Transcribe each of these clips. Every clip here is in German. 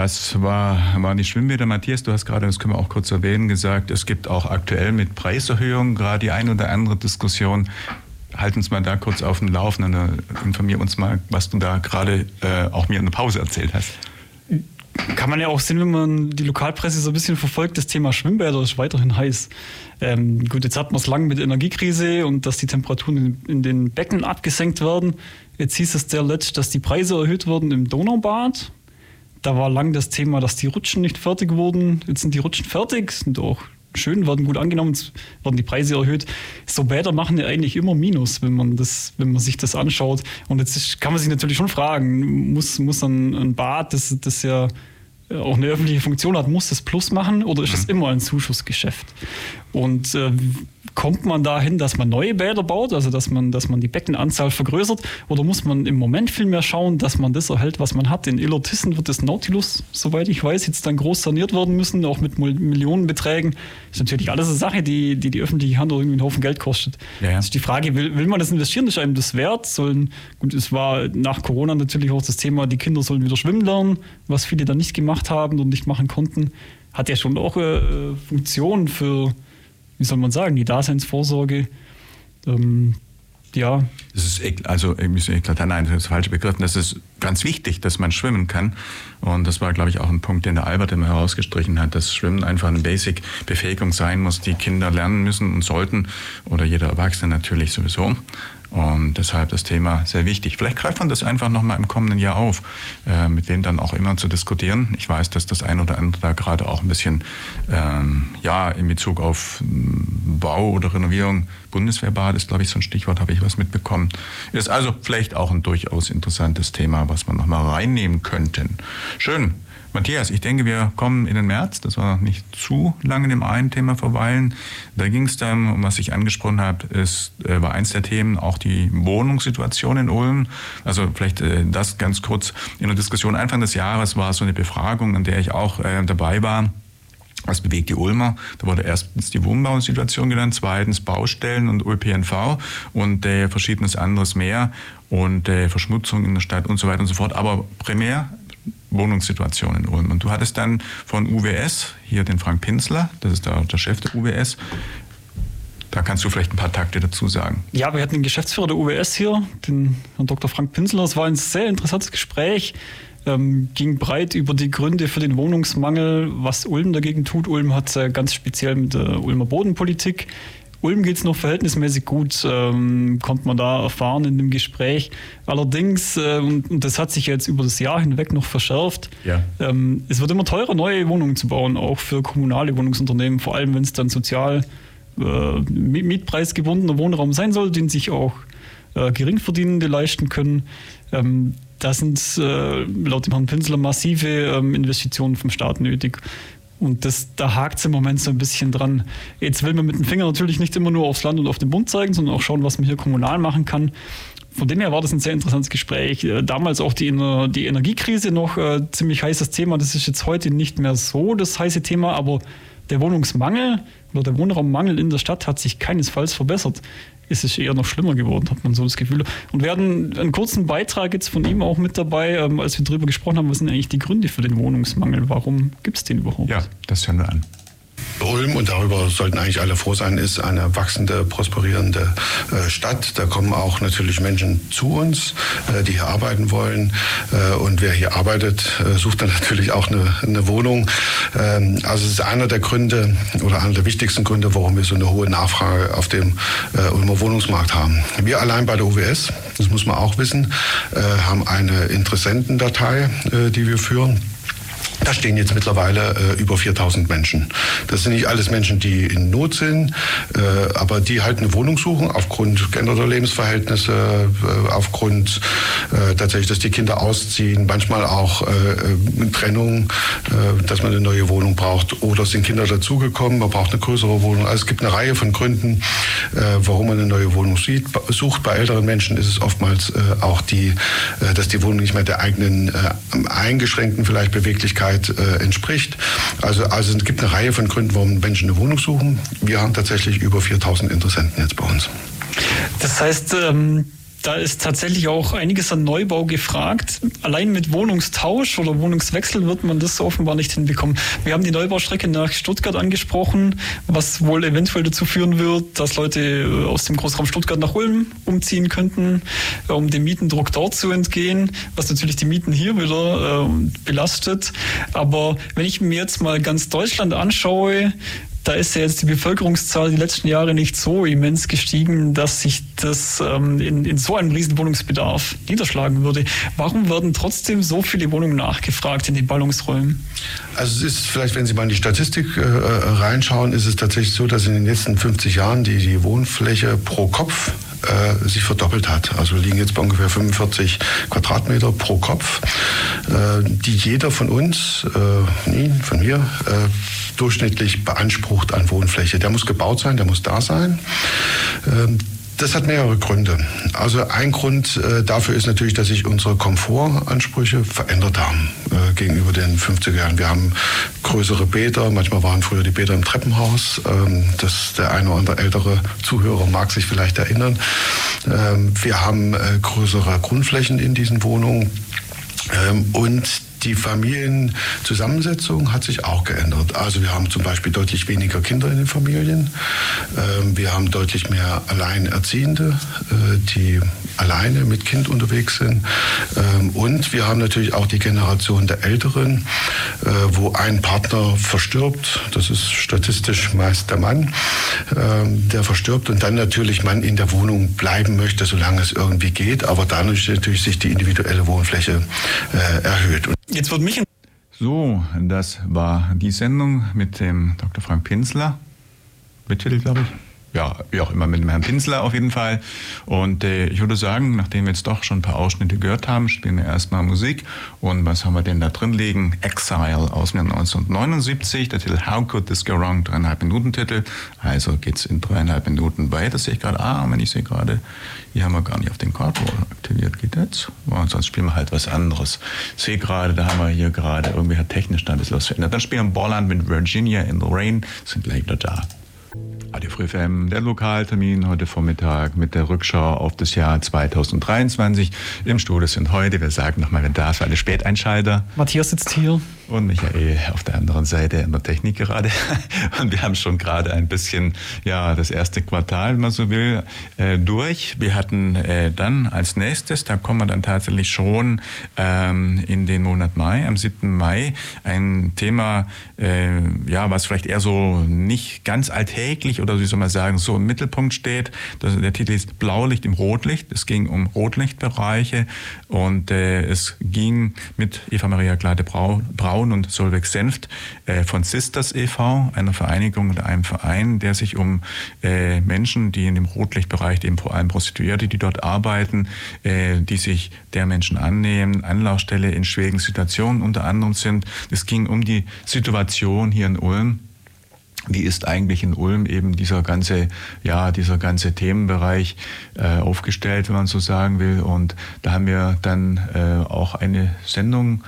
Das war, waren die Schwimmbäder. Matthias, du hast gerade, das können wir auch kurz erwähnen, gesagt, es gibt auch aktuell mit Preiserhöhungen gerade die ein oder andere Diskussion. Halt uns mal da kurz auf den Laufenden, äh, informier uns mal, was du da gerade äh, auch mir in der Pause erzählt hast. Kann man ja auch sehen, wenn man die Lokalpresse so ein bisschen verfolgt, das Thema Schwimmbäder ist weiterhin heiß. Ähm, gut, jetzt hat man es lang mit Energiekrise und dass die Temperaturen in, den Becken abgesenkt werden. Jetzt hieß es der letzt, dass die Preise erhöht wurden im Donaubad. Da war lang das Thema, dass die Rutschen nicht fertig wurden. Jetzt sind die Rutschen fertig, sind auch schön, werden gut angenommen, werden die Preise erhöht. So Bäder machen ja eigentlich immer Minus, wenn man, das, wenn man sich das anschaut. Und jetzt kann man sich natürlich schon fragen, muss, muss ein, ein Bad, das, das ja auch eine öffentliche Funktion hat, muss das Plus machen oder ist es mhm. immer ein Zuschussgeschäft? Und äh, kommt man dahin, dass man neue Bäder baut, also dass man, dass man die Beckenanzahl vergrößert, oder muss man im Moment viel mehr schauen, dass man das erhält, was man hat? In Illertissen wird das Nautilus, soweit ich weiß, jetzt dann groß saniert werden müssen, auch mit Millionenbeträgen. Das ist natürlich alles eine Sache, die die, die öffentliche Hand irgendwie einen Haufen Geld kostet. Ja, ja. Das ist die Frage, will, will man das investieren? Ist einem das wert? Sollen, gut, es war nach Corona natürlich auch das Thema, die Kinder sollen wieder schwimmen lernen, was viele dann nicht gemacht haben und nicht machen konnten. Hat ja schon auch äh, Funktion für wie soll man sagen, die Daseinsvorsorge. Ähm, ja. Das ist also irgendwie eklatant, nein, das ist falsch begriffen. Das ist ganz wichtig, dass man schwimmen kann. Und das war, glaube ich, auch ein Punkt, den der Albert immer herausgestrichen hat, dass Schwimmen einfach eine Basic-Befähigung sein muss, die Kinder lernen müssen und sollten. Oder jeder Erwachsene natürlich sowieso. Und deshalb das Thema sehr wichtig. Vielleicht greift man das einfach nochmal im kommenden Jahr auf, äh, mit denen dann auch immer zu diskutieren. Ich weiß, dass das ein oder andere da gerade auch ein bisschen, ähm, ja, in Bezug auf mm, Bau oder Renovierung, Bundeswehrbad ist, glaube ich, so ein Stichwort, habe ich was mitbekommen. Ist also vielleicht auch ein durchaus interessantes Thema, was man nochmal reinnehmen könnten. Schön. Matthias, ich denke, wir kommen in den März. Das war nicht zu lange in dem einen Thema verweilen. Da ging es dann, um was ich angesprochen habe, ist, äh, war eins der Themen auch die Wohnungssituation in Ulm. Also vielleicht äh, das ganz kurz. In der Diskussion Anfang des Jahres war so eine Befragung, an der ich auch äh, dabei war. Was bewegt die Ulmer? Da wurde erstens die Wohnbausituation genannt, zweitens Baustellen und ÖPNV und äh, verschiedenes anderes mehr und äh, Verschmutzung in der Stadt und so weiter und so fort. Aber primär Wohnungssituation in Ulm. Und du hattest dann von UWS, hier den Frank Pinsler, das ist der, der Chef der UWS, da kannst du vielleicht ein paar Takte dazu sagen. Ja, wir hatten den Geschäftsführer der UWS hier, den Herrn Dr. Frank Pinsler. Es war ein sehr interessantes Gespräch. Ähm, ging breit über die Gründe für den Wohnungsmangel, was Ulm dagegen tut. Ulm hat äh, ganz speziell mit der Ulmer Bodenpolitik Ulm geht es noch verhältnismäßig gut, ähm, konnte man da erfahren in dem Gespräch. Allerdings, äh, und das hat sich jetzt über das Jahr hinweg noch verschärft, ja. ähm, es wird immer teurer, neue Wohnungen zu bauen, auch für kommunale Wohnungsunternehmen, vor allem wenn es dann sozial äh, mietpreisgebundener Wohnraum sein soll, den sich auch äh, Geringverdienende leisten können. Ähm, da sind äh, laut dem Herrn Pinsler massive ähm, Investitionen vom Staat nötig. Und das, da hakt es im Moment so ein bisschen dran. Jetzt will man mit dem Finger natürlich nicht immer nur aufs Land und auf den Bund zeigen, sondern auch schauen, was man hier kommunal machen kann. Von dem her war das ein sehr interessantes Gespräch. Äh, damals auch die, die Energiekrise noch äh, ziemlich heißes Thema. Das ist jetzt heute nicht mehr so das heiße Thema, aber der Wohnungsmangel oder der Wohnraummangel in der Stadt hat sich keinesfalls verbessert ist es eher noch schlimmer geworden, hat man so das Gefühl. Und wir hatten einen kurzen Beitrag jetzt von ihm auch mit dabei, ähm, als wir darüber gesprochen haben, was sind eigentlich die Gründe für den Wohnungsmangel? Warum gibt es den überhaupt? Ja, das hören wir an. Ulm, und darüber sollten eigentlich alle froh sein, ist eine wachsende, prosperierende äh, Stadt. Da kommen auch natürlich Menschen zu uns, äh, die hier arbeiten wollen. Äh, und wer hier arbeitet, sucht dann natürlich auch eine, Wohnung. Ähm, also es ist einer der Gründe oder einer der wichtigsten Gründe, warum wir so eine hohe Nachfrage auf dem Ulmer Wohnungsmarkt haben. Wir allein bei der UWS, das muss man auch wissen, haben eine Interessentendatei, die wir führen. Da stehen jetzt mittlerweile äh, über 4000 Menschen. Das sind nicht alles Menschen, die in Not sind, äh, aber die halt eine Wohnung suchen aufgrund geänderter Lebensverhältnisse, äh, aufgrund äh, tatsächlich, dass die Kinder ausziehen, manchmal auch äh, äh, Trennung, dass man eine neue Wohnung braucht oder sind Kinder dazugekommen, man braucht eine größere Wohnung. Also es gibt eine Reihe von Gründen, warum man eine neue Wohnung sieht, sucht. Bei älteren Menschen ist es oftmals auch die, dass die Wohnung nicht mehr der eigenen eingeschränkten vielleicht Beweglichkeit Wirklichkeit äh, entspricht. Also, also es gibt eine Reihe von Gründen, warum Menschen eine Wohnung suchen. Wir haben tatsächlich über 4000 Interessenten jetzt bei uns. Das heißt, ähm da ist tatsächlich auch einiges an Neubau gefragt. Allein mit Wohnungstausch oder Wohnungswechsel wird man das offenbar nicht hinbekommen. Wir haben die Neubaustrecke nach Stuttgart angesprochen, was wohl eventuell dazu führen wird, dass Leute äh, aus dem Großraum Stuttgart nach Ulm umziehen könnten, äh, um dem Mietendruck dort zu entgehen, was natürlich die Mieten hier wieder äh, belastet. Aber wenn ich mir jetzt mal ganz Deutschland anschaue, da ist ja jetzt die Bevölkerungszahl die letzten Jahre nicht so immens gestiegen, dass sich das ähm, in, in so einem riesen Wohnungsbedarf niederschlagen würde. Warum werden trotzdem so viele Wohnungen nachgefragt in den Ballungsräumen? Also es ist vielleicht, wenn Sie mal in die Statistik äh, reinschauen, ist es tatsächlich so, dass in den letzten 50 Jahren die, die Wohnfläche pro Kopf äh, sich verdoppelt hat. Also wir liegen jetzt bei ungefähr 45 Quadratmeter pro Kopf, äh, die jeder von uns, äh, von mir, äh, durchschnittlich beansprucht an Wohnfläche. Der muss gebaut sein, der muss da sein. Das hat mehrere Gründe. Also ein Grund äh, dafür ist natürlich, dass sich unsere Komfortansprüche verändert haben äh, gegenüber den 50er Jahren. Wir haben größere Bäder, manchmal waren früher die Bäder im Treppenhaus. Ähm, das der eine oder andere ältere Zuhörer mag sich vielleicht erinnern. Ähm, wir haben äh, größere Grundflächen in diesen Wohnungen. Ähm, und die Familienzusammensetzung hat sich auch geändert. Also wir haben zum Beispiel deutlich weniger Kinder in den Familien. Ähm, wir haben deutlich mehr Alleinerziehende, äh, die alleine mit Kind unterwegs sind. Ähm, und wir haben natürlich auch die Generation der Älteren, äh, wo ein Partner verstirbt. Das ist statistisch meist der Mann, ähm, der verstirbt und dann natürlich man in der Wohnung bleiben möchte, solange es irgendwie geht. Aber dadurch natürlich sich die individuelle Wohnfläche äh, erhöht. Jetzt wird mich. So, das war die Sendung mit dem Dr. Frank Pinsler. Betitelt, glaube ich ja, wie auch immer, mit dem Herrn Pinsler auf jeden Fall. Und äh, ich würde sagen, nachdem wir jetzt doch schon ein paar Ausschnitte gehört haben, spielen wir erstmal Musik. Und was haben wir denn da drin liegen? Exile aus dem Jahr 1979, der Titel How Could This Go Wrong? Dreieinhalb Minuten Titel. Also geht's in dreieinhalb Minuten weiter. Sehe ich gerade. Ah, wenn ich sehe gerade, hier haben wir gar nicht auf den Cardboard aktiviert. Geht jetzt? Oh, sonst spielen wir halt was anderes. Ich sehe gerade, da haben wir hier gerade, irgendwie hat technisch da ein bisschen was verändert. Dann spielen wir Bolland mit Virginia in the Rain. Sind gleich wieder da. Radio FM, der Lokaltermin heute Vormittag mit der Rückschau auf das Jahr 2023. Im Studio sind heute, wir sagen nochmal, wenn da ist, alle Späteinschalter. Matthias sitzt hier und Michael auf der anderen Seite in der Technik gerade. Und wir haben schon gerade ein bisschen, ja, das erste Quartal, wenn man so will, äh, durch. Wir hatten äh, dann als nächstes, da kommen wir dann tatsächlich schon ähm, in den Monat Mai, am 7. Mai, ein Thema, äh, ja, was vielleicht eher so nicht ganz alltäglich oder wie soll man sagen, so im Mittelpunkt steht. Der Titel ist Blaulicht im Rotlicht. Es ging um Rotlichtbereiche und es ging mit Eva Maria Glade Brau, Brau Frauen und Solveig Senft äh, von Sisters e.V., einer Vereinigung oder einem Verein, der sich um äh, Menschen, die in dem Rotlichtbereich, eben vor allem Prostituierte, die dort arbeiten, äh, die sich der Menschen annehmen, Anlaufstelle in schwierigen Situationen unter anderem sind. Es ging um die Situation hier in Ulm wie ist eigentlich in Ulm eben dieser ganze, ja, dieser ganze Themenbereich äh, aufgestellt, wenn man so sagen will. Und da haben wir dann äh, auch eine Sendung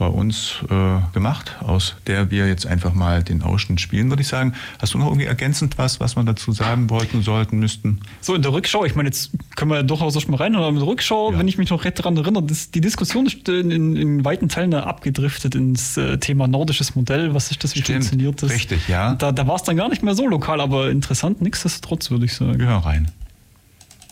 bei uns äh, gemacht, aus der wir jetzt einfach mal den Ausschnitt spielen, würde ich sagen. Hast du noch irgendwie ergänzend was, was wir dazu sagen wollten, sollten, müssten? So, in der Rückschau, ich meine, jetzt können wir ja durchaus erst mal rein, aber in der Rückschau, ja. wenn ich mich noch recht daran erinnere, das, die Diskussion ist in, in, in weiten Teilen abgedriftet ins äh, Thema nordisches Modell. Was ist das, wie Stimmt, funktioniert das? Richtig, ja. Da, da war es dann gar nicht mehr so lokal, aber interessant, nichtsdestotrotz, würde ich sagen. Gehör rein.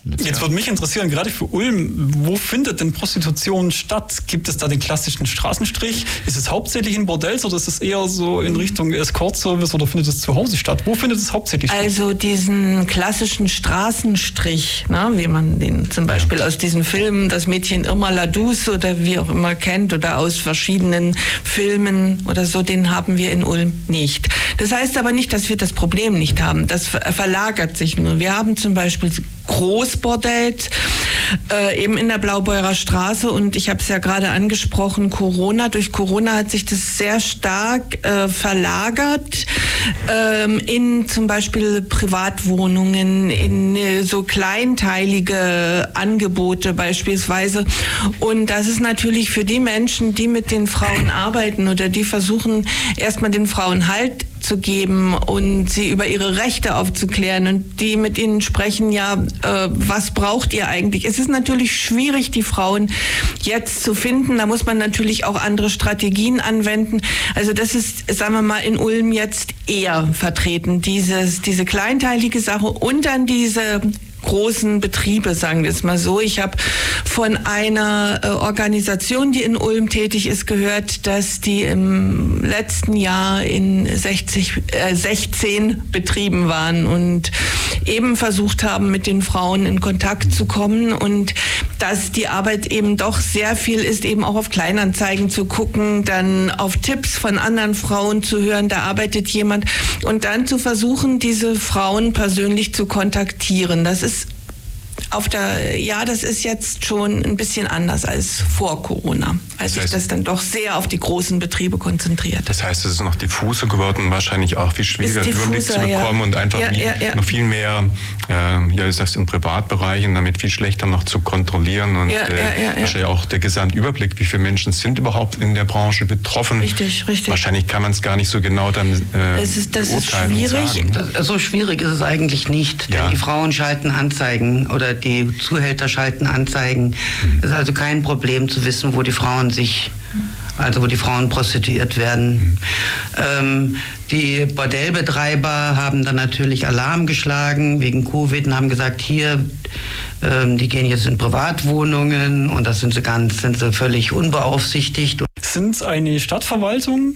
Jetzt würde mich interessieren, gerade für Ulm, wo findet denn Prostitution statt? Gibt es da den klassischen Straßenstrich? Ist es hauptsächlich in Bordells oder ist es eher so in Richtung Escort-Service oder findet es zu Hause statt? Wo findet es hauptsächlich statt? Also diesen klassischen Straßenstrich, ne, wie man den zum Beispiel aus diesen Filmen, das Mädchen Irma Ladus oder wie auch immer kennt oder aus verschiedenen Filmen oder so, den haben wir in Ulm nicht. Das heißt aber nicht, dass wir das Problem nicht haben. Das verlagert sich nur. Wir haben zum Beispiel Großbordells, äh, eben in der Blaubeurer Straße. Und ich habe es ja gerade angesprochen, Corona. Durch Corona hat sich das sehr stark äh, verlagert ähm, in zum Beispiel Privatwohnungen, in äh, so kleinteilige Angebote beispielsweise. Und das ist natürlich für die Menschen, die mit den Frauen arbeiten oder die versuchen, erstmal den Frauen Halt geben und sie über ihre Rechte aufzuklären und die mit ihnen sprechen, ja, äh, was braucht ihr eigentlich? Es ist natürlich schwierig, die Frauen jetzt zu finden. Da muss man natürlich auch andere Strategien anwenden. Also das ist, sagen wir mal, in Ulm jetzt eher vertreten, dieses, diese kleinteilige Sache und dann diese großen Betriebe, sagen wir es mal so. Ich habe von einer äh, Organisation, die in Ulm tätig ist, gehört, dass die im letzten Jahr in 60, äh, 16 Betrieben waren und eben versucht haben, mit den Frauen in Kontakt zu kommen und dass die Arbeit eben doch sehr viel ist, eben auch auf Kleinanzeigen zu gucken, dann auf Tipps von anderen Frauen zu hören, da arbeitet jemand und dann zu versuchen, diese Frauen persönlich zu kontaktieren. Das ist auf der, ja, das ist jetzt schon ein bisschen anders als vor Corona, als das heißt, sich das dann doch sehr auf die großen Betriebe konzentriert. Das heißt, es ist noch diffuser geworden, wahrscheinlich auch viel schwieriger, Überblick zu bekommen ja. und einfach ja, ja, noch viel mehr, äh, ja, ist das in Privatbereichen, damit viel schlechter noch zu kontrollieren und äh, wahrscheinlich auch der Gesamtüberblick, wie viele Menschen sind überhaupt in der Branche betroffen. Richtig, richtig. Wahrscheinlich kann man es gar nicht so genau dann äh, es ist, das ist schwierig. So schwierig ist es eigentlich nicht, denn die Frauen schalten Anzeigen oder die Zuhälter schalten Anzeigen. Es ist also kein Problem zu wissen, wo die Frauen sich also wo die Frauen prostituiert werden. Ähm, die Bordellbetreiber haben dann natürlich Alarm geschlagen wegen Covid und haben gesagt, hier, ähm, die gehen jetzt in Privatwohnungen und das sind sie ganz, sind sie völlig unbeaufsichtigt. Sind eine Stadtverwaltung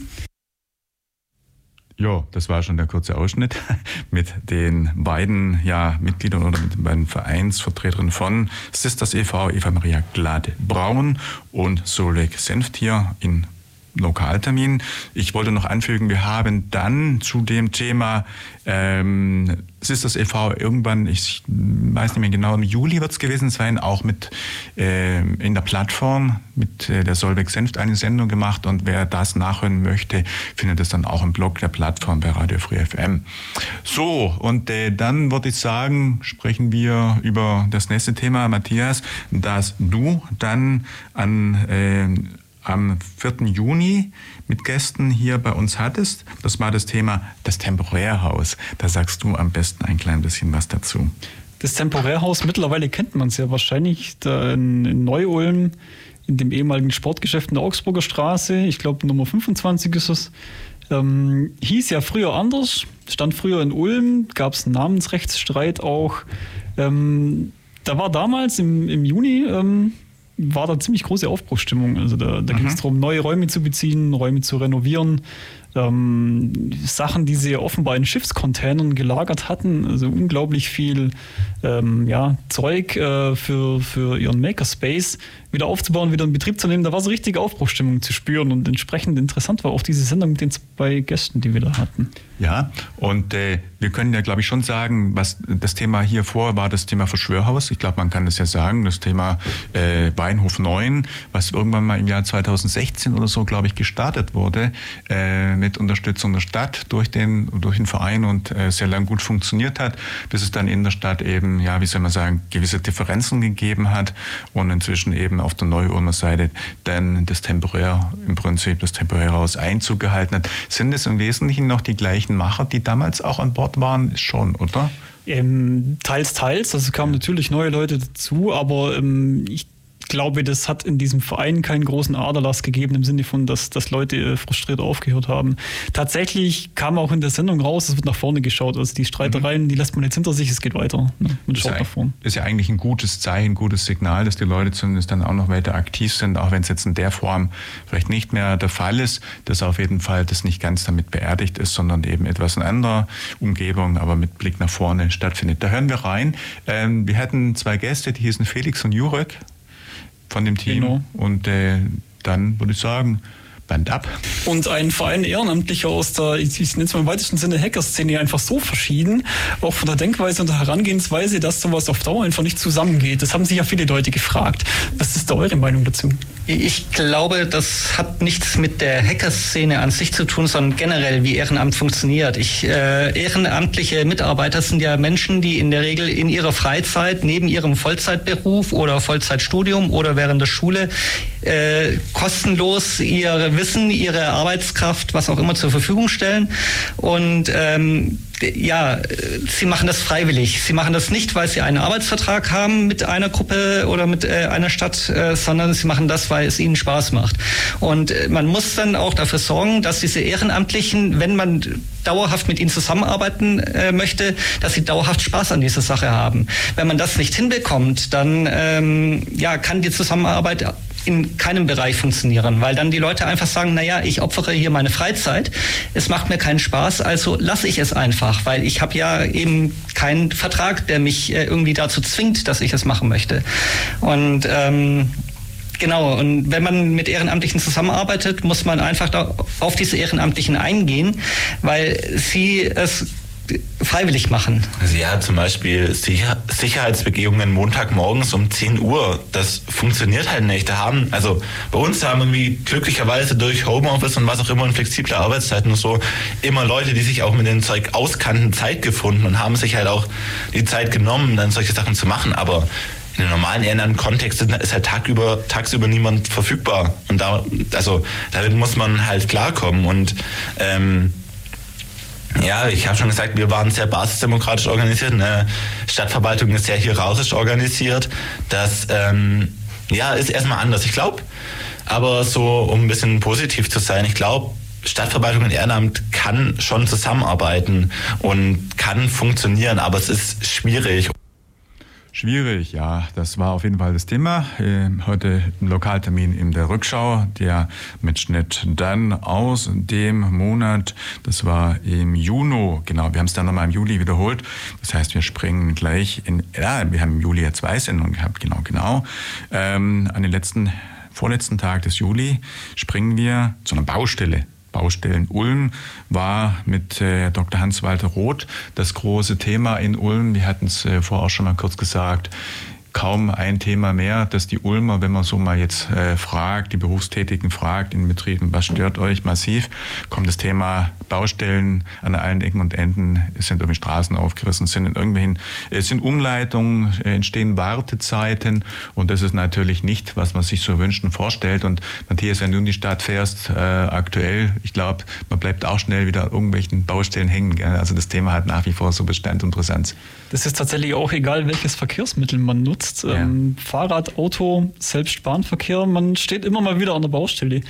ja, das war schon der kurze Ausschnitt mit den beiden ja, Mitgliedern oder mit den beiden Vereinsvertretern von Sisters e.V., Eva Maria Glade-Braun und Solveig Senftier in Lokaltermin. Ich wollte noch anfügen, wir haben dann zu dem Thema ähm, Sisters e.V. irgendwann, ich weiß nicht mehr genau, im Juli wird es gewesen sein, auch mit äh, in der Plattform mit äh, der Solveig Senft eine Sendung gemacht und wer das nachhören möchte, findet es dann auch im Blog der Plattform bei Radio Free FM. So, und äh, dann würde ich sagen, sprechen wir über das nächste Thema, Matthias, dass du dann an äh, am 4. Juni mit Gästen hier bei uns hattest. Das war das Thema das Temporärhaus. Da sagst du am besten ein klein bisschen was dazu. Das Temporärhaus, mittlerweile kennt man es ja wahrscheinlich da in, Neu-Ulm, in dem ehemaligen Sportgeschäft in der Augsburger Straße. Ich glaube, Nummer 25 ist es. Ähm, hieß ja früher anders, stand früher in Ulm, gab es einen Namensrechtsstreit auch. Ähm, da war damals im, im Juni ähm, war da ziemlich große Aufbruchsstimmung. Also da, da mhm. ging es darum, neue Räume zu beziehen, Räume zu renovieren. Ähm, Sachen, die sie offenbar in Schiffscontainern gelagert hatten, also unglaublich viel ähm, ja, Zeug äh, für, für ihren Makerspace wieder aufzubauen, wieder in Betrieb zu nehmen. Da war so richtige Aufbruchsstimmung zu spüren und entsprechend interessant war auch diese Sendung mit den zwei Gästen, die wir da hatten. Ja, und äh, wir können ja, glaube ich, schon sagen, was das Thema hier vor war, das Thema Verschwörhaus. Ich glaube, man kann das ja sagen, das Thema äh, Weinhof 9, was irgendwann mal im Jahr 2016 oder so, glaube ich, gestartet wurde, äh, mit Unterstützung der Stadt durch den, durch den Verein und äh, sehr lang gut funktioniert hat, bis es dann in der Stadt eben, ja, wie soll man sagen, gewisse Differenzen gegeben hat und inzwischen eben auf der Neu-Ulmer Seite dann das temporär, im Prinzip das Temporärhaus Einzug gehalten hat. Sind es im Wesentlichen noch die gleichen Macher, die damals auch an Bord waren? Schon, oder? Ähm, teils, teils. Also kamen natürlich neue Leute dazu, aber ähm, ich glaube, das hat in diesem Verein keinen großen Aderlass gegeben, im Sinne von, dass, dass Leute äh, frustriert aufgehört haben. Tatsächlich kam auch in der Sendung raus, es wird nach vorne geschaut. Also die Streitereien, mhm. die lässt man jetzt hinter sich, es geht weiter. Ne? Man schaut ja, nach vorne. Ist ja eigentlich ein gutes Zeichen, ein gutes Signal, dass die Leute zumindest dann auch noch weiter aktiv sind, auch wenn es jetzt in der Form vielleicht nicht mehr der Fall ist, dass auf jeden Fall das nicht ganz damit beerdigt ist, sondern eben etwas in anderer Umgebung, aber mit Blick nach vorne stattfindet. Da hören wir rein. Ähm, wir hatten zwei Gäste, die hießen Felix und Jurek von dem Team. Genau. Und äh, dann würde ich sagen, Band ab. Und ein Verein Ehrenamtlicher aus der, ich nenne es mal im weitesten Sinne Hackerszene, einfach so verschieden, auch von der Denkweise und der Herangehensweise, dass sowas auf Dauer einfach nicht zusammengeht. Das haben sich ja viele Leute gefragt. Was ist da eure Meinung dazu? Ich glaube, das hat nichts mit der Hackerszene an sich zu tun, sondern generell, wie Ehrenamt funktioniert. Ich, äh, ehrenamtliche Mitarbeiter sind ja Menschen, die in der Regel in ihrer Freizeit neben ihrem Vollzeitberuf oder Vollzeitstudium oder während der Schule äh, kostenlos ihr Wissen, ihre Arbeitskraft, was auch immer zur Verfügung stellen. Und ähm, ja, sie machen das freiwillig. Sie machen das nicht, weil sie einen Arbeitsvertrag haben mit einer Gruppe oder mit äh, einer Stadt, äh, sondern sie machen das, weil es ihnen Spaß macht. Und äh, man muss dann auch dafür sorgen, dass diese Ehrenamtlichen, wenn man dauerhaft mit ihnen zusammenarbeiten äh, möchte, dass sie dauerhaft Spaß an dieser Sache haben. Wenn man das nicht hinbekommt, dann ähm, ja, kann die Zusammenarbeit in keinem Bereich funktionieren, weil dann die Leute einfach sagen, naja, ich opfere hier meine Freizeit, es macht mir keinen Spaß, also lasse ich es einfach, weil ich habe ja eben keinen Vertrag, der mich äh, irgendwie dazu zwingt, dass ich es machen möchte. Und ähm, Genau, und wenn man mit Ehrenamtlichen zusammenarbeitet, muss man einfach auf diese Ehrenamtlichen eingehen, weil sie es freiwillig machen. Also ja, zum Beispiel Sicher Sicherheitsbegehungen Montagmorgens um 10 Uhr. Das funktioniert halt nicht. Da haben, also bei uns haben irgendwie glücklicherweise durch Homeoffice und was auch immer und flexible Arbeitszeiten und so immer Leute, die sich auch mit dem Zeug auskannten, Zeit gefunden und haben sich halt auch die Zeit genommen, dann solche Sachen zu machen. Aber in einem normalen Ehrenamt-Kontext ist halt tagüber, tagsüber niemand verfügbar. Und da, also damit muss man halt klarkommen. Und ähm, ja, ich habe schon gesagt, wir waren sehr basisdemokratisch organisiert. Eine Stadtverwaltung ist sehr hierarchisch organisiert. Das ähm, ja, ist erstmal anders. Ich glaube, aber so, um ein bisschen positiv zu sein, ich glaube, Stadtverwaltung und Ehrenamt kann schon zusammenarbeiten und kann funktionieren, aber es ist schwierig. Schwierig, ja, das war auf jeden Fall das Thema. Ähm, heute ein Lokaltermin in der Rückschau, der Mitschnitt dann aus dem Monat, das war im Juni, genau, wir haben es dann nochmal im Juli wiederholt. Das heißt, wir springen gleich in, ja, wir haben im Juli ja zwei Sendungen gehabt, genau, genau. Ähm, an den letzten, vorletzten Tag des Juli springen wir zu einer Baustelle Baustellen Ulm war mit äh, Dr. Hans-Walter Roth das große Thema in Ulm. Wir hatten es äh, vorher auch schon mal kurz gesagt kaum ein Thema mehr, dass die Ulmer, wenn man so mal jetzt äh, fragt, die Berufstätigen fragt in Betrieben, was stört euch massiv, kommt das Thema Baustellen an allen Ecken und Enden, es sind irgendwie Straßen aufgerissen, sind in irgendwelchen, es sind Umleitungen, äh, entstehen Wartezeiten und das ist natürlich nicht, was man sich so wünscht und vorstellt. Und Matthias, wenn du in die Stadt fährst, äh, aktuell, ich glaube, man bleibt auch schnell wieder an irgendwelchen Baustellen hängen. Gell? Also das Thema hat nach wie vor so Bestand und Präsenz. Das ist tatsächlich auch egal, welches Verkehrsmittel man nutzt benutzt. Ja. Ähm, Fahrrad, Auto, selbst Bahnverkehr, man steht immer mal wieder an der Baustelle.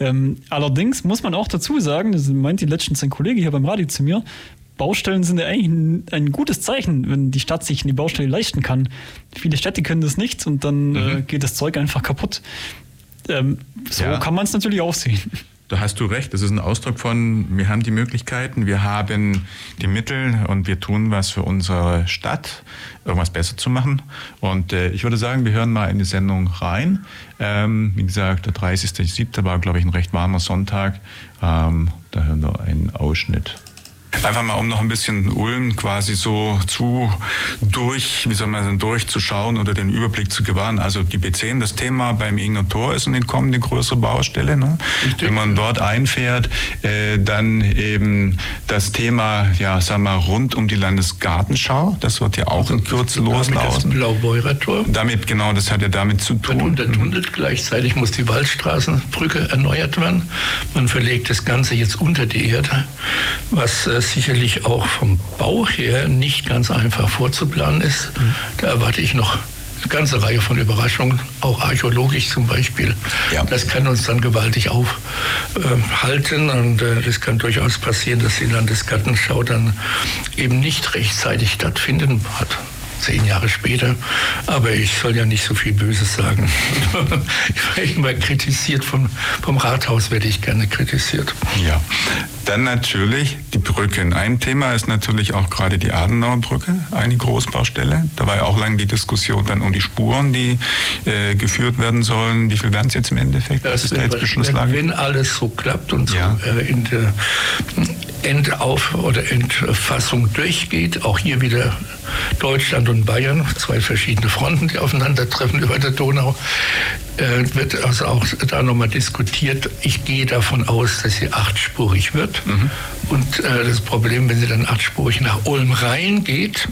Ähm, allerdings muss man auch dazu sagen, das meinte letztens ein Kollege hier beim Radio zu mir, Baustellen sind ja eigentlich ein, ein, gutes Zeichen, wenn die Stadt sich eine Baustelle leisten kann. Viele Städte können das nicht und dann äh, mhm. äh, geht das Zeug einfach kaputt. Ähm, so ja. kann man es natürlich auch sehen. Da hast du recht. Das ist ein Ausdruck von, wir haben die Möglichkeiten, wir haben die Mittel und wir tun was für unsere Stadt, irgendwas besser zu machen. Und äh, ich würde sagen, wir hören mal in die Sendung rein. Ähm, wie gesagt, der 30.07. war, glaube ich, ein recht warmer Sonntag. Ähm, da hören wir einen Ausschnitt. Einfach mal, um noch ein bisschen Ulm quasi so zu durch, wie soll man sagen, durchzuschauen oder den Überblick zu gewahren. Also die B10, das Thema beim Ingner Tor ist und kommen die größere Baustelle. Ne? Wenn man dort einfährt, äh, dann eben das Thema, ja, sagen wir, rund um die Landesgartenschau. Das wird ja auch in Kürze loslaufen. Das Blaubeurer Tor. Damit, genau, das hat ja damit zu tun. Und der Tunnel gleichzeitig muss die Waldstraßenbrücke erneuert werden. Man verlegt das Ganze jetzt unter die Erde, was äh, sicherlich auch vom Bau her nicht ganz einfach vorzuplanen ist. Da erwarte ich noch eine ganze Reihe von Überraschungen, auch archäologisch zum Beispiel. Ja. Das kann uns dann gewaltig aufhalten äh, und äh, das kann durchaus passieren, dass die Landesgartenschau dann eben nicht rechtzeitig stattfinden hat zehn Jahre später. Aber ich soll ja nicht so viel Böses sagen. ich werde immer kritisiert, vom, vom Rathaus werde ich gerne kritisiert. Ja, dann natürlich die Brücken. Ein Thema ist natürlich auch gerade die Adenauer Brücke, eine Großbaustelle. Da war ja auch lange die Diskussion dann um die Spuren, die äh, geführt werden sollen. Wie viel werden es jetzt im Endeffekt? Das ist jetzt Beschlusslage? Wenn alles so klappt und so ja. äh, in der Endauf- oder Entfassung durchgeht. Auch hier wieder Deutschland und Bayern, zwei verschiedene Fronten, die aufeinandertreffen über der Donau. Äh, wird also auch da nochmal diskutiert. Ich gehe davon aus, dass sie achtspurig wird. Mhm. Und äh, das Problem, wenn sie dann achtspurig nach Ulm rein geht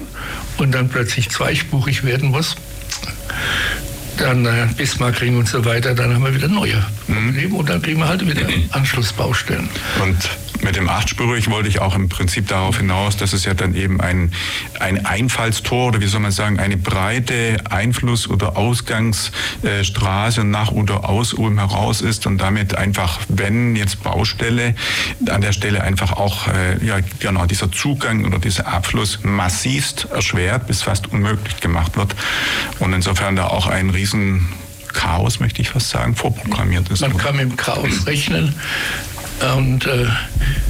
und dann plötzlich zweispurig werden muss, dann äh, Bismarckring und so weiter, dann haben wir wieder neue Probleme mhm. und dann kriegen wir halt wieder Anschlussbaustellen. Und mit dem achtspurig wollte ich auch im Prinzip darauf hinaus, dass es ja dann eben ein, ein Einfallstor oder wie soll man sagen, eine breite Einfluss- oder Ausgangsstraße nach oder aus Ulm heraus ist und damit einfach, wenn jetzt Baustelle, an der Stelle einfach auch, äh, ja, genau, dieser Zugang oder dieser Abfluss massivst erschwert bis fast unmöglich gemacht wird. Und insofern da auch ein riesen Chaos, möchte ich fast sagen, vorprogrammiert ist. Man kann mit dem Chaos rechnen. Und äh,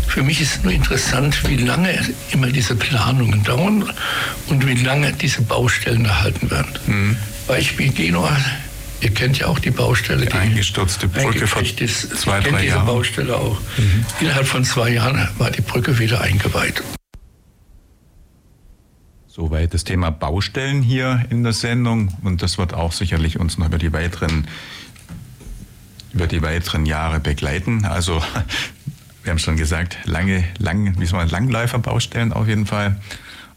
für mich ist nur interessant, wie lange immer diese Planungen dauern und wie lange diese Baustellen erhalten werden. Mhm. Beispiel Genua, ihr kennt ja auch die Baustelle. Die, eingestürzte Brücke vor ist, zwei, drei Jahren. diese Baustelle auch. Mhm. Innerhalb von zwei Jahren war die Brücke wieder eingeweiht. Soweit das Thema Baustellen hier in der Sendung und das wird auch sicherlich uns noch über die weiteren über die weiteren Jahre begleiten. Also wir haben schon gesagt, lange, lang, wie soll man, Langläuferbaustellen auf jeden Fall.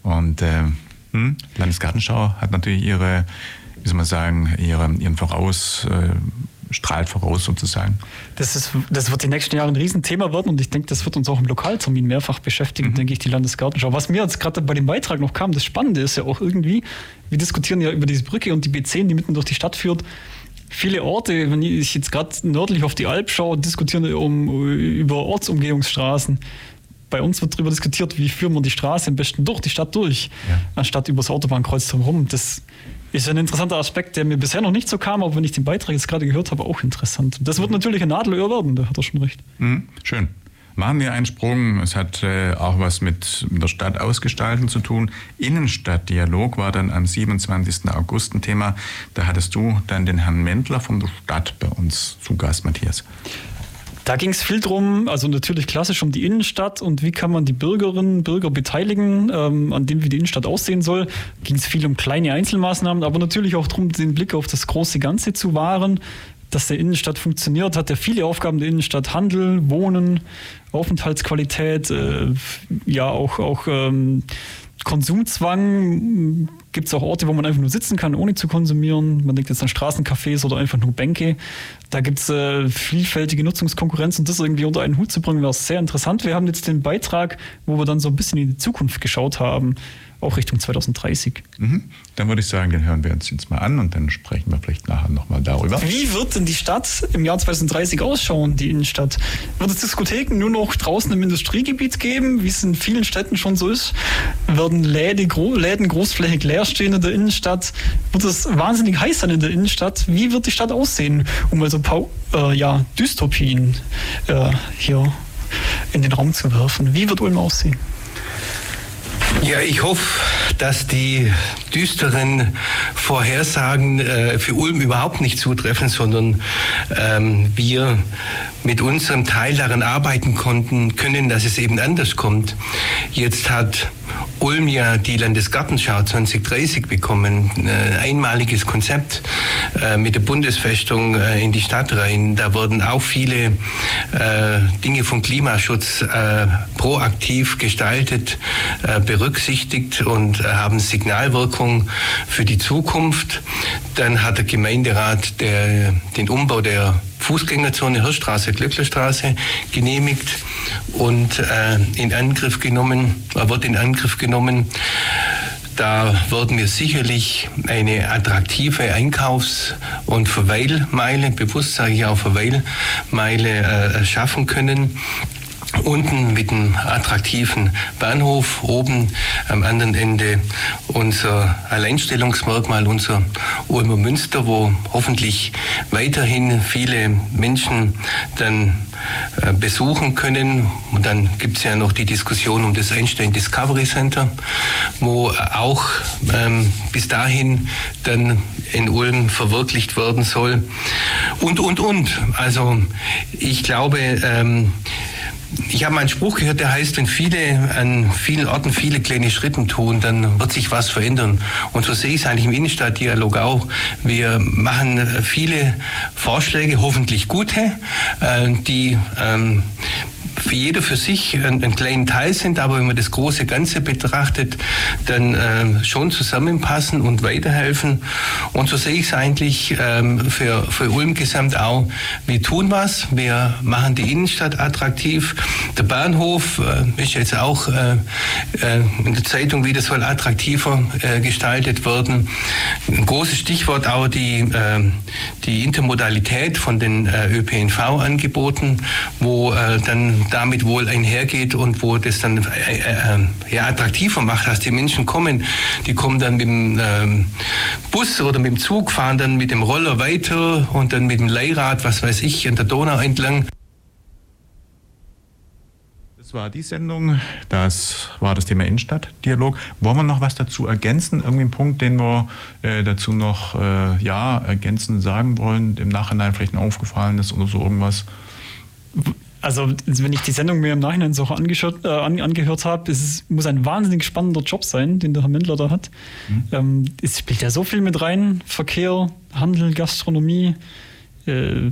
Und äh, hm, Landesgartenschau hat natürlich ihre, wie soll man sagen, ihre, ihren Voraus, äh, strahlt voraus sozusagen. Das, ist, das wird die nächsten Jahre ein Riesenthema werden und ich denke, das wird uns auch im Lokaltermin mehrfach beschäftigen, mhm. denke ich, die Landesgartenschau. Was mir jetzt gerade bei dem Beitrag noch kam, das Spannende ist ja auch irgendwie, wir diskutieren ja über diese Brücke und die B10, die mitten durch die Stadt führt viele Orte, wenn ich jetzt gerade nördlich auf die Alp schaue, diskutieren um, über Ortsumgehungsstraßen. Bei uns wird darüber diskutiert, wie führen wir die Straße am besten durch die Stadt durch, ja. anstatt über das Autobahnkreuz drumherum. Das ist ein interessanter Aspekt, der mir bisher noch nicht so kam, aber wenn ich den Beitrag jetzt gerade gehört habe, auch interessant. Das wird natürlich ein Nadelöhr werden, da hat er schon recht. Mhm, schön. Machen wir einen Sprung. Es hat äh, auch was mit der Stadt ausgestalten zu tun. Innenstadtdialog war dann am 27. August ein Thema. Da hattest du dann den Herrn Mendler von der Stadt bei uns zu Gast, Matthias. Da ging es viel drum, also natürlich klassisch um die Innenstadt und wie kann man die Bürgerinnen und Bürger beteiligen, ähm, an dem wie die Innenstadt aussehen soll. Ging es viel um kleine Einzelmaßnahmen, aber natürlich auch darum, den Blick auf das große Ganze zu wahren dass der Innenstadt funktioniert, hat er viele Aufgaben der Innenstadt, Handel, Wohnen, Aufenthaltsqualität, äh, ja auch, auch ähm, Konsumzwang. Gibt es auch Orte, wo man einfach nur sitzen kann, ohne zu konsumieren. Man denkt jetzt an Straßencafés oder einfach nur Bänke. Da gibt es äh, vielfältige Nutzungskonkurrenz und das irgendwie unter einen Hut zu bringen, wäre sehr interessant. Wir haben jetzt den Beitrag, wo wir dann so ein bisschen in die Zukunft geschaut haben auch Richtung 2030. Mhm. Dann würde ich sagen, den hören wir uns jetzt mal an und dann sprechen wir vielleicht nachher nochmal darüber. Wie wird denn die Stadt im Jahr 2030 ausschauen, die Innenstadt? Wird es Diskotheken nur noch draußen im Industriegebiet geben, wie es in vielen Städten schon so ist? Werden Läden, Gro Läden großflächig leer stehen in der Innenstadt? Wird es wahnsinnig heiß sein in der Innenstadt? Wie wird die Stadt aussehen? Um mal so ein paar äh, ja, Dystopien äh, hier in den Raum zu werfen. Wie wird Ulm aussehen? Ja, ich hoffe, dass die düsteren Vorhersagen äh, für Ulm überhaupt nicht zutreffen, sondern ähm, wir mit unserem Teil daran arbeiten konnten, können, dass es eben anders kommt. Jetzt hat Ulm ja die Landesgartenschau 2030 bekommen, ein äh, einmaliges Konzept äh, mit der Bundesfestung äh, in die Stadt rein. Da wurden auch viele Dinge vom Klimaschutz proaktiv gestaltet, berücksichtigt und haben Signalwirkung für die Zukunft. Dann hat der Gemeinderat der, den Umbau der Fußgängerzone Hirschstraße, Glöcklerstraße genehmigt und äh, in Angriff genommen, äh, wird in Angriff genommen. Da werden wir sicherlich eine attraktive Einkaufs- und Verweilmeile, bewusst sage ich auch Verweilmeile, äh, schaffen können unten mit einem attraktiven Bahnhof, oben am anderen Ende unser Alleinstellungsmerkmal, unser Ulmer Münster, wo hoffentlich weiterhin viele Menschen dann äh, besuchen können. Und dann gibt es ja noch die Diskussion um das Einstein Discovery Center, wo auch ähm, bis dahin dann in Ulm verwirklicht werden soll. Und, und, und. Also ich glaube, ähm, ich habe mal einen Spruch gehört, der heißt, wenn viele an vielen Orten viele kleine Schritte tun, dann wird sich was verändern. Und so sehe ich es eigentlich im Innenstadtdialog auch. Wir machen viele Vorschläge, hoffentlich gute, äh, die ähm, für jeder für sich einen, einen, kleinen Teil sind, aber wenn man das große Ganze betrachtet, dann äh, schon zusammenpassen und weiterhelfen. Und so sehe ich es eigentlich ähm, für, für Ulm gesamt auch. Wir tun was, wir machen die Innenstadt attraktiv. Der Bahnhof äh, ist jetzt auch äh, äh in der Zeitung wieder soll attraktiver gestaltet werden. Ein großes Stichwort auch die, äh, die Intermodalität von den ÖPNV-Angeboten, wo dann damit wohl einhergeht und wo das dann ja, attraktiver macht, dass die Menschen kommen. Die kommen dann mit dem ähm, Bus oder mit dem Zug, fahren dann mit dem Roller weiter und dann mit dem Leihrad, was weiß ich, an der Donau entlang. Das war die Sendung, das war das Thema Innenstadtdialog. Wollen wir noch was dazu ergänzen? Irgendwie einen Punkt, den wir äh, dazu noch äh, ja, ergänzen sagen wollen, im Nachhinein vielleicht aufgefallen ist oder so irgendwas? Also, wenn ich die Sendung mir im Nachhinein so angeschaut, äh, angehört habe, es muss ein wahnsinnig spannender Job sein, den der Herr Mendler da hat. Mhm. Ähm, es spielt ja so viel mit rein: Verkehr, Handel, Gastronomie, äh,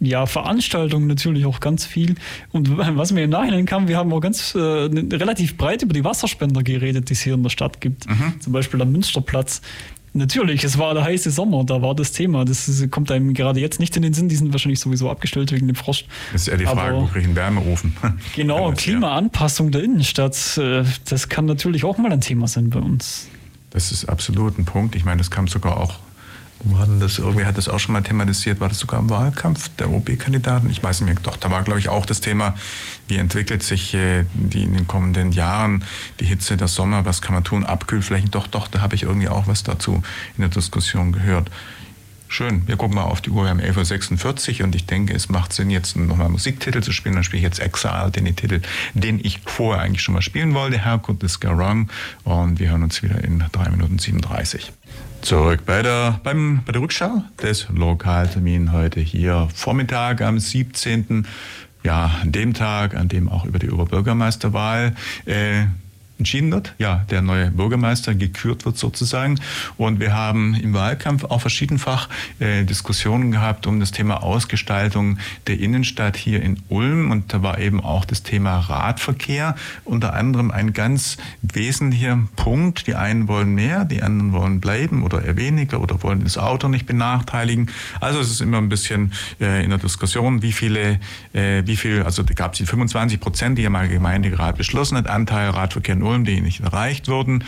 ja, Veranstaltungen natürlich auch ganz viel. Und was mir im Nachhinein kam, wir haben auch ganz äh, relativ breit über die Wasserspender geredet, die es hier in der Stadt gibt. Mhm. Zum Beispiel am Münsterplatz. Natürlich, es war der heiße Sommer, da war das Thema. Das ist, kommt einem gerade jetzt nicht in den Sinn, die sind wahrscheinlich sowieso abgestellt wegen dem Frost. Das ist eher die Frage, Aber, wo kriege ich einen Wärmeofen? Genau, Klimaanpassung der Innenstadt, äh, das kann natürlich auch mal ein Thema sein bei uns. Das ist absolut ein Punkt. Ich meine, das kam sogar auch hatten das, irgendwie hat das auch schon mal thematisiert, war das sogar im Wahlkampf der OB-Kandidaten? Ich weiß nicht mehr, doch, da war, glaube ich, auch das Thema, wie entwickelt sich äh, die in den kommenden Jahren die Hitze, der Sommer, was kann man tun, Abkühlflächen, doch, doch, da habe ich irgendwie auch was dazu in der Diskussion gehört. Schön, wir gucken mal auf die Uhr, wir haben 11.46 Uhr und ich denke, es macht Sinn, jetzt nochmal Musiktitel zu spielen. Dann spiele ich jetzt Exile, den Titel, den ich vorher eigentlich schon mal spielen wollte, Herrgott is Garang. Und wir hören uns wieder in 3 Minuten 37. Zurück bei der, beim, bei der Rückschau des Lokaltermins heute hier Vormittag am 17. Ja, an dem Tag, an dem auch über die Oberbürgermeisterwahl äh, entschieden wird, ja, der neue Bürgermeister gekürt wird sozusagen. Und wir haben im Wahlkampf auch verschiedenfach äh, Diskussionen gehabt um das Thema Ausgestaltung der Innenstadt hier in Ulm. Und da war eben auch das Thema Radverkehr unter anderem ein ganz wesentlicher Punkt. Die einen wollen mehr, die anderen wollen bleiben oder eher weniger oder wollen das Auto nicht benachteiligen. Also es ist immer ein bisschen äh, in der Diskussion, wie viele, äh, wie viel, also da gab es die 25 Prozent, die ja mal Gemeinderat beschlossen hat, Anteil Radverkehr in Ulm, die nicht erreicht wurden.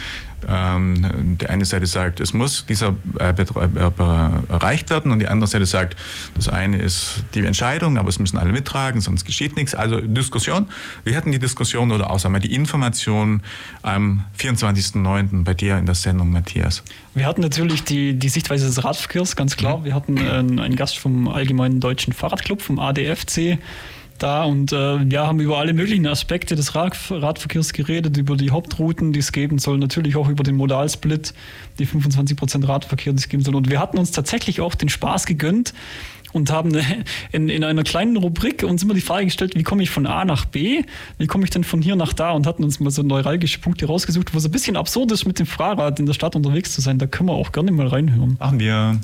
Ähm, die eine Seite sagt, es muss dieser äh, äh, erreicht werden und die andere Seite sagt, das eine ist die Entscheidung, aber es müssen alle mittragen, sonst geschieht nichts. Also Diskussion. Wir hatten die Diskussion oder außer mal die Information am 24.09. bei dir in der Sendung, Matthias. Wir hatten natürlich die, die Sichtweise des Radverkehrs, ganz klar. Mhm. Wir hatten äh, einen Gast vom Allgemeinen Deutschen Fahrradclub, vom ADFC da und äh, ja, haben über alle möglichen Aspekte des Rad Radverkehrs geredet, über die Hauptrouten, die es geben soll, natürlich auch über den Modalsplit, die 25% Radverkehr, die es geben soll. Und wir hatten uns tatsächlich auch den Spaß gegönnt und haben in, in einer kleinen Rubrik uns immer die Frage gestellt, wie komme ich von A nach B, wie komme ich denn von hier nach da und hatten uns mal so neuralgische Punkte rausgesucht, wo es ein bisschen absurd ist, mit dem Fahrrad in der Stadt unterwegs zu sein. Da können wir auch gerne mal reinhören. Machen wir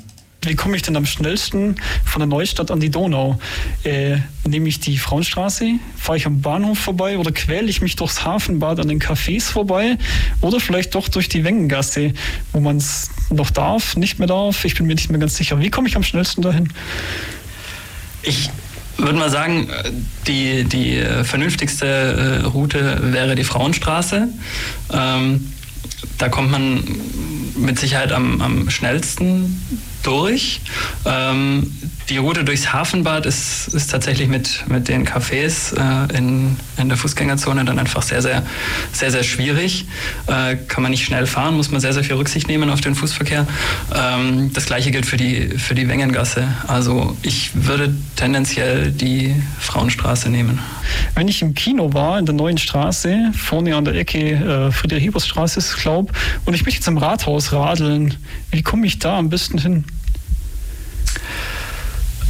wie komme ich denn am schnellsten von der Neustadt an die Donau? Äh, nehme ich die Frauenstraße, fahre ich am Bahnhof vorbei oder quäle ich mich durchs Hafenbad an den Cafés vorbei oder vielleicht doch durch die Wengengasse, wo man es noch darf, nicht mehr darf? Ich bin mir nicht mehr ganz sicher. Wie komme ich am schnellsten dahin? Ich würde mal sagen, die, die äh, vernünftigste äh, Route wäre die Frauenstraße. Ähm, da kommt man mit Sicherheit am, am schnellsten durch. Ähm, die Route durchs Hafenbad ist, ist tatsächlich mit, mit den Cafés äh, in, in der Fußgängerzone dann einfach sehr, sehr, sehr, sehr schwierig. Äh, kann man nicht schnell fahren, muss man sehr, sehr viel Rücksicht nehmen auf den Fußverkehr. Ähm, das gleiche gilt für die, für die Wengengasse. Also ich würde tendenziell die Frauenstraße nehmen. Wenn ich im Kino war, in der neuen Straße, vorne an der Ecke äh, Friedrich-Hebers-Straße ist, glaube und ich möchte jetzt im Rathaus radeln, wie komme ich da am besten hin?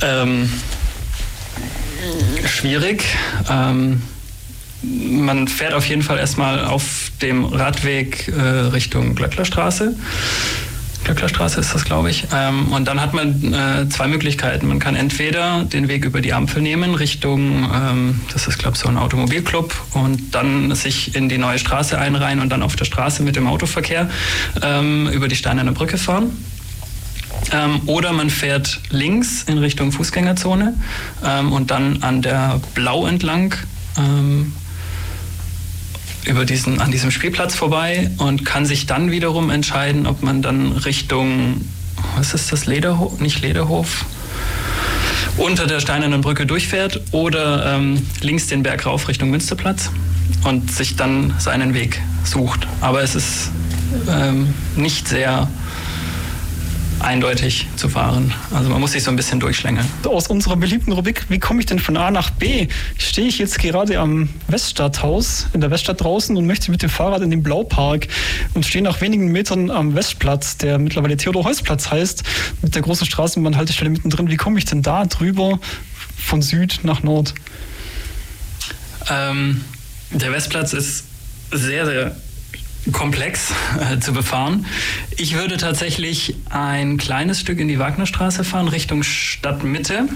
Ähm, schwierig. Ähm, man fährt auf jeden Fall erstmal auf dem Radweg äh, Richtung Glöcklerstraße. Glöcklerstraße ist das, glaube ich. Ähm, und dann hat man äh, zwei Möglichkeiten. Man kann entweder den Weg über die Ampel nehmen, Richtung, ähm, das ist, glaube ich, so ein Automobilclub, und dann sich in die neue Straße einreihen und dann auf der Straße mit dem Autoverkehr ähm, über die Steinerne Brücke fahren. Ähm, oder man fährt links in Richtung Fußgängerzone ähm, und dann an der Blau entlang ähm, über diesen, an diesem Spielplatz vorbei und kann sich dann wiederum entscheiden, ob man dann Richtung, was ist das, Lederhof, nicht Lederhof, unter der Steinernen Brücke durchfährt oder ähm, links den Berg rauf Richtung Münsterplatz und sich dann seinen Weg sucht. Aber es ist ähm, nicht sehr eindeutig zu fahren. Also man muss sich so ein bisschen durchschlängeln. Aus unserer beliebten Rubrik, wie komme ich denn von A nach B? Stehe ich jetzt gerade am Weststadthaus, in der Weststadt draußen und möchte mit dem Fahrrad in den Blaupark und stehe nach wenigen Metern am Westplatz, der mittlerweile Theodor-Heuss-Platz heißt, mit der großen Straßenbahnhaltestelle mittendrin. Wie komme ich denn da drüber von Süd nach Nord? Ähm, der Westplatz ist sehr, sehr komplex äh, zu befahren. Ich würde tatsächlich ein kleines Stück in die Wagnerstraße fahren, Richtung Stadtmitte,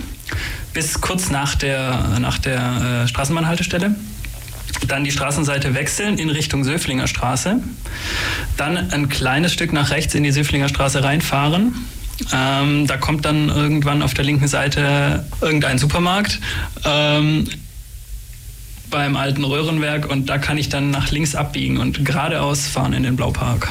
bis kurz nach der, nach der äh, Straßenbahnhaltestelle. Dann die Straßenseite wechseln in Richtung Söflinger Straße. Dann ein kleines Stück nach rechts in die Söflinger Straße reinfahren. Ähm, da kommt dann irgendwann auf der linken Seite irgendein Supermarkt. Ähm, beim alten Röhrenwerk und da kann ich dann nach links abbiegen und geradeaus fahren in den Blaupark.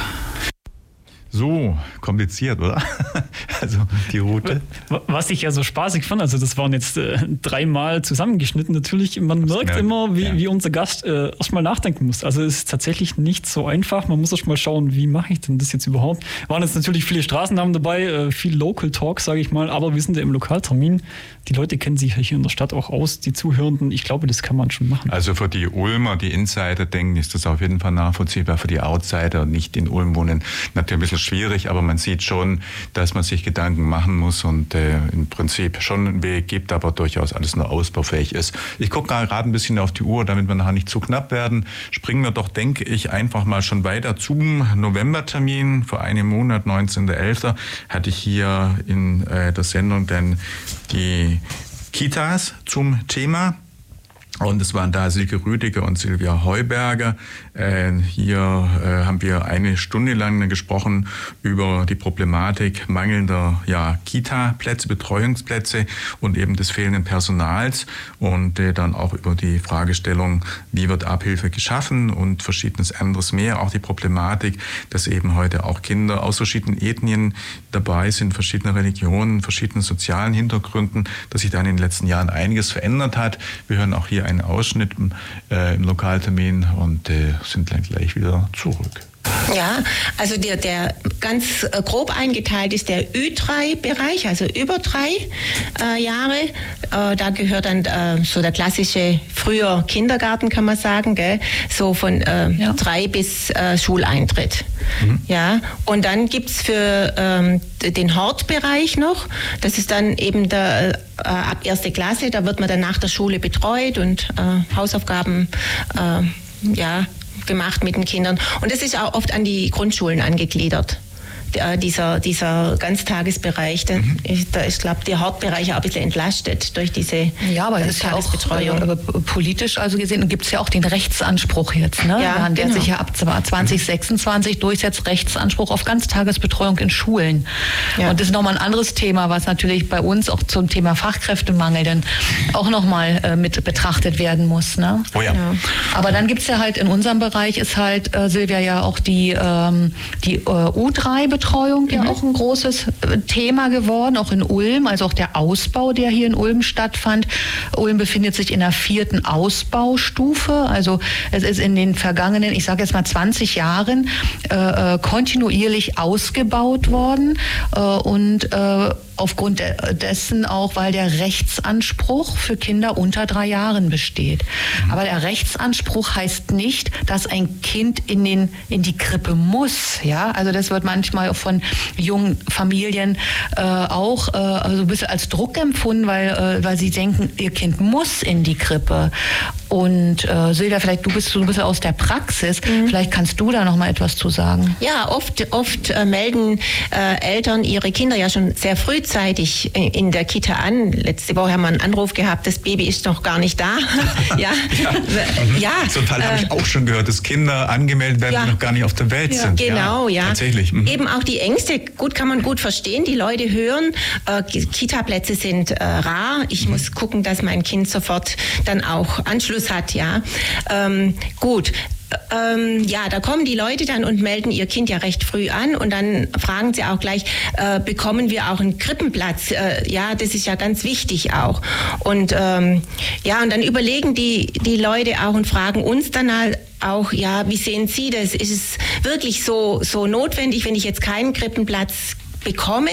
So kompliziert, oder? also die Route. Was ich ja so spaßig fand, also das waren jetzt äh, dreimal zusammengeschnitten. Natürlich, man merkt merkt, immer, wie, ja. wie unser Gast äh, erstmal nachdenken muss. Also es ist tatsächlich nicht so einfach. Man muss erstmal schauen, wie mache ich denn das jetzt überhaupt? Waren jetzt natürlich viele Straßennamen dabei, äh, viel Local Talk, sage ich mal, aber wir sind ja im Lokaltermin. Die Leute kennen sich ja hier in der Stadt auch aus, die Zuhörenden. Ich glaube, das kann man schon machen. Also für die Ulmer, die Insider denken, ist das auf jeden Fall nachvollziehbar. Für die Outsider, nicht in Ulm wohnen, natürlich ein bisschen schwierig, aber man sieht schon, dass man sich Gedanken machen muss und äh, im Prinzip schon einen Weg gibt, aber durchaus alles nur ausbaufähig ist. Ich gucke gerade ein bisschen auf die Uhr, damit wir nachher nicht zu knapp werden. Springen wir doch, denke ich, einfach mal schon weiter zum Novembertermin. Vor einem Monat, 19.11., hatte ich hier in äh, der Sendung denn die Kitas zum Thema. Und es waren da Silke Rüdiger und Silvia Heuberger. Äh, hier äh, haben wir eine Stunde lang gesprochen über die Problematik mangelnder ja, Kita-Plätze, Betreuungsplätze und eben des fehlenden Personals und äh, dann auch über die Fragestellung, wie wird Abhilfe geschaffen und verschiedenes anderes mehr. Auch die Problematik, dass eben heute auch Kinder aus verschiedenen Ethnien dabei sind, verschiedene Religionen, verschiedenen sozialen Hintergründen, dass sich da in den letzten Jahren einiges verändert hat. Wir hören auch hier einen Ausschnitt im Lokaltermin und sind dann gleich wieder zurück. Ja, also der, der ganz äh, grob eingeteilt ist der Ü3-Bereich, also über drei äh, Jahre. Äh, da gehört dann äh, so der klassische früher Kindergarten, kann man sagen, gell? so von äh, ja. drei bis äh, Schuleintritt. Mhm. Ja, und dann gibt es für ähm, den Hortbereich noch, das ist dann eben der ab erste Klasse, da wird man dann nach der Schule betreut und Hausaufgaben ja, gemacht mit den Kindern. Und das ist auch oft an die Grundschulen angegliedert. Äh, dieser, dieser Ganztagesbereich, mhm. ich, da ist, glaube der Hauptbereich auch ein bisschen entlastet durch diese Ja, aber es ist ja auch äh, politisch also gesehen gibt es ja auch den Rechtsanspruch jetzt, ne? Ja, der genau. sich ja ab 2026 durchsetzt, Rechtsanspruch auf Ganztagesbetreuung in Schulen. Ja. Und das ist nochmal ein anderes Thema, was natürlich bei uns auch zum Thema Fachkräftemangel dann auch nochmal äh, mit betrachtet werden muss. Ne? Oh ja. ja. Aber dann gibt es ja halt in unserem Bereich ist halt, äh, Silvia, ja auch die, ähm, die äh, U3-Betreuung Kinderbetreuung ja mhm. auch ein großes äh, Thema geworden, auch in Ulm, also auch der Ausbau, der hier in Ulm stattfand. Ulm befindet sich in der vierten Ausbaustufe. Also es ist in den vergangenen, ich sage jetzt mal 20 Jahren, äh, äh, kontinuierlich ausgebaut worden äh, und äh, aufgrund dessen auch, weil der Rechtsanspruch für Kinder unter drei Jahren besteht. Mhm. Aber der Rechtsanspruch heißt nicht, dass ein Kind in, den, in die Krippe muss. Ja? Also das wird manchmal von jungen Familien äh, auch äh, also ein bisschen als Druck empfunden, weil, äh, weil sie denken, ihr Kind muss in die Krippe. Und äh, Silvia, vielleicht du bist du bist aus der Praxis, mhm. vielleicht kannst du da noch mal etwas zu sagen. Ja, oft oft äh, melden äh, Eltern ihre Kinder ja schon sehr frühzeitig in der Kita an. Letzte Woche haben wir einen Anruf gehabt, das Baby ist noch gar nicht da. ja. ja. ja. So einen Fall habe ich äh, auch schon gehört, dass Kinder angemeldet werden, ja. die noch gar nicht auf der Welt ja. sind. Genau, ja. Tatsächlich. Mhm. Eben auch die Ängste, gut kann man gut verstehen. Die Leute hören, äh, Kita-Plätze sind äh, rar. Ich mhm. muss gucken, dass mein Kind sofort dann auch Anschluss hat, ja. Ähm, gut, ähm, ja, da kommen die Leute dann und melden ihr Kind ja recht früh an und dann fragen sie auch gleich, äh, bekommen wir auch einen Krippenplatz? Äh, ja, das ist ja ganz wichtig auch. Und ähm, ja, und dann überlegen die, die Leute auch und fragen uns dann halt auch, ja, wie sehen Sie das? Ist es wirklich so, so notwendig, wenn ich jetzt keinen Krippenplatz bekomme?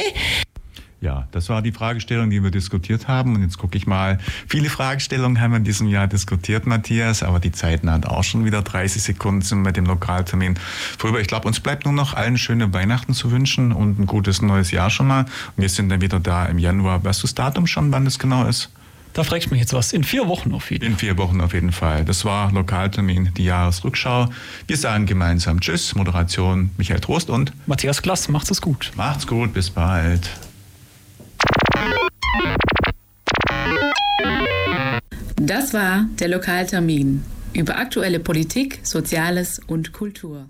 Ja, das war die Fragestellung, die wir diskutiert haben. Und jetzt gucke ich mal. Viele Fragestellungen haben wir in diesem Jahr diskutiert, Matthias, aber die Zeit naht auch schon wieder 30 Sekunden sind mit dem Lokaltermin vorüber. Ich glaube, uns bleibt nur noch allen schöne Weihnachten zu wünschen und ein gutes neues Jahr schon mal. Und wir sind dann wieder da im Januar. Weißt du das Datum schon, wann das genau ist? Da fragst du mich jetzt was. In vier Wochen auf jeden Fall. In vier Wochen auf jeden Fall. Das war Lokaltermin, die Jahresrückschau. Wir sagen gemeinsam Tschüss. Moderation Michael Trost und Matthias Klass. Macht's es gut. Macht's gut. Bis bald. Das war der Lokaltermin über aktuelle Politik, Soziales und Kultur.